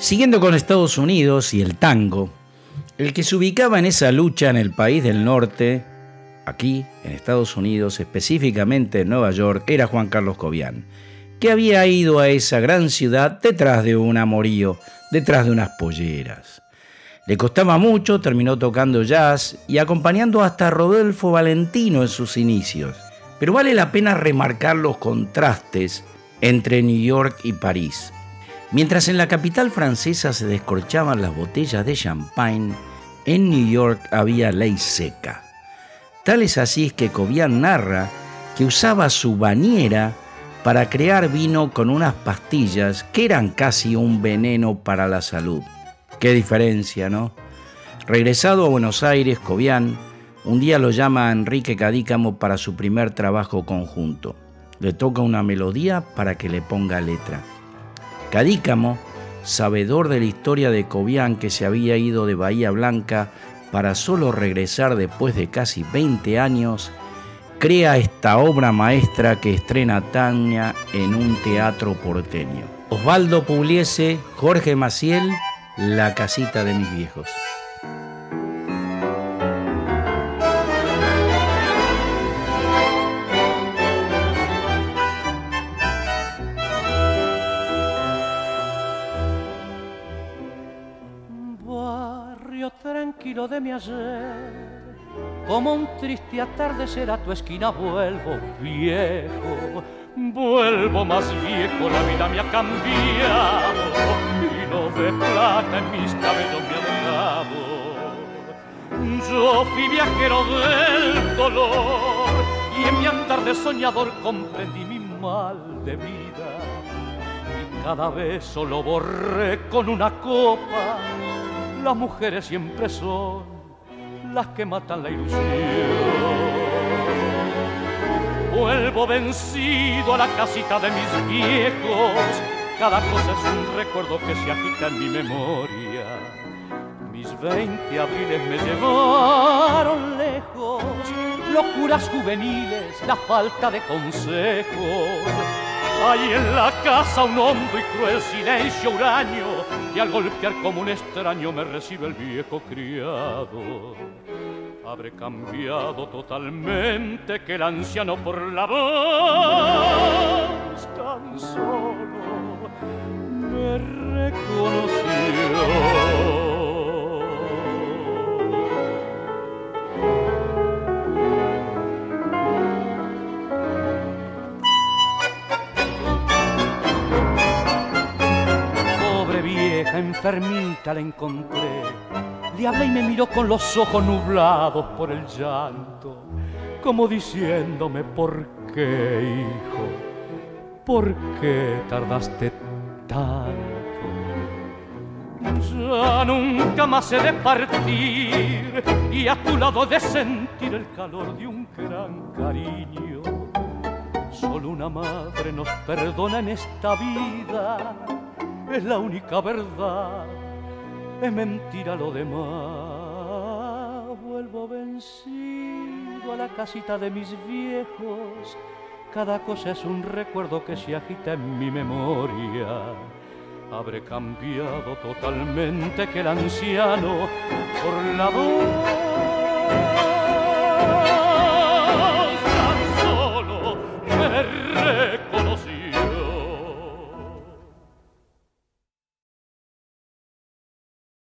Siguiendo con Estados Unidos y el tango, el que se ubicaba en esa lucha en el país del norte, aquí en Estados Unidos, específicamente en Nueva York, era Juan Carlos Cobian, que había ido a esa gran ciudad detrás de un amorío, detrás de unas polleras. Le costaba mucho, terminó tocando jazz y acompañando hasta a Rodolfo Valentino en sus inicios. Pero vale la pena remarcar los contrastes entre New York y París. Mientras en la capital francesa se descorchaban las botellas de champagne, en New York había ley seca. Tal es así que Cobian narra que usaba su bañera para crear vino con unas pastillas que eran casi un veneno para la salud. Qué diferencia, ¿no? Regresado a Buenos Aires, Cobian un día lo llama a Enrique Cadícamo para su primer trabajo conjunto. Le toca una melodía para que le ponga letra. Cadícamo, sabedor de la historia de Cobian que se había ido de Bahía Blanca para solo regresar después de casi 20 años, crea esta obra maestra que estrena Tania en un teatro porteño. Osvaldo Pugliese, Jorge Maciel, La casita de mis viejos. De mi ayer. Como un triste atardecer a tu esquina vuelvo viejo, vuelvo más viejo, la vida me ha cambiado y no de plata en mis cabellos me ha dejado. Yo fui viajero del dolor y en mi andar de soñador comprendí mi mal de vida y cada vez solo borré con una copa las mujeres siempre son las que matan la ilusión. Vuelvo vencido a la casita de mis viejos, cada cosa es un recuerdo que se agita en mi memoria. Mis veinte abriles me llevaron lejos, locuras juveniles, la falta de consejos. Hay en la casa un hondo y cruel silencio huraño y al golpear como un extraño me recibe el viejo criado. Habré cambiado totalmente que el anciano por la voz tan solo me reconoció. Enfermita la encontré. Le hablé y me miró con los ojos nublados por el llanto, como diciéndome, ¿por qué, hijo? ¿Por qué tardaste tanto? Ya nunca más he de partir y a tu lado de sentir el calor de un gran cariño. Solo una madre nos perdona en esta vida es la única verdad, es mentira lo demás. Vuelvo vencido a la casita de mis viejos, cada cosa es un recuerdo que se agita en mi memoria. Habré cambiado totalmente que el anciano por la voz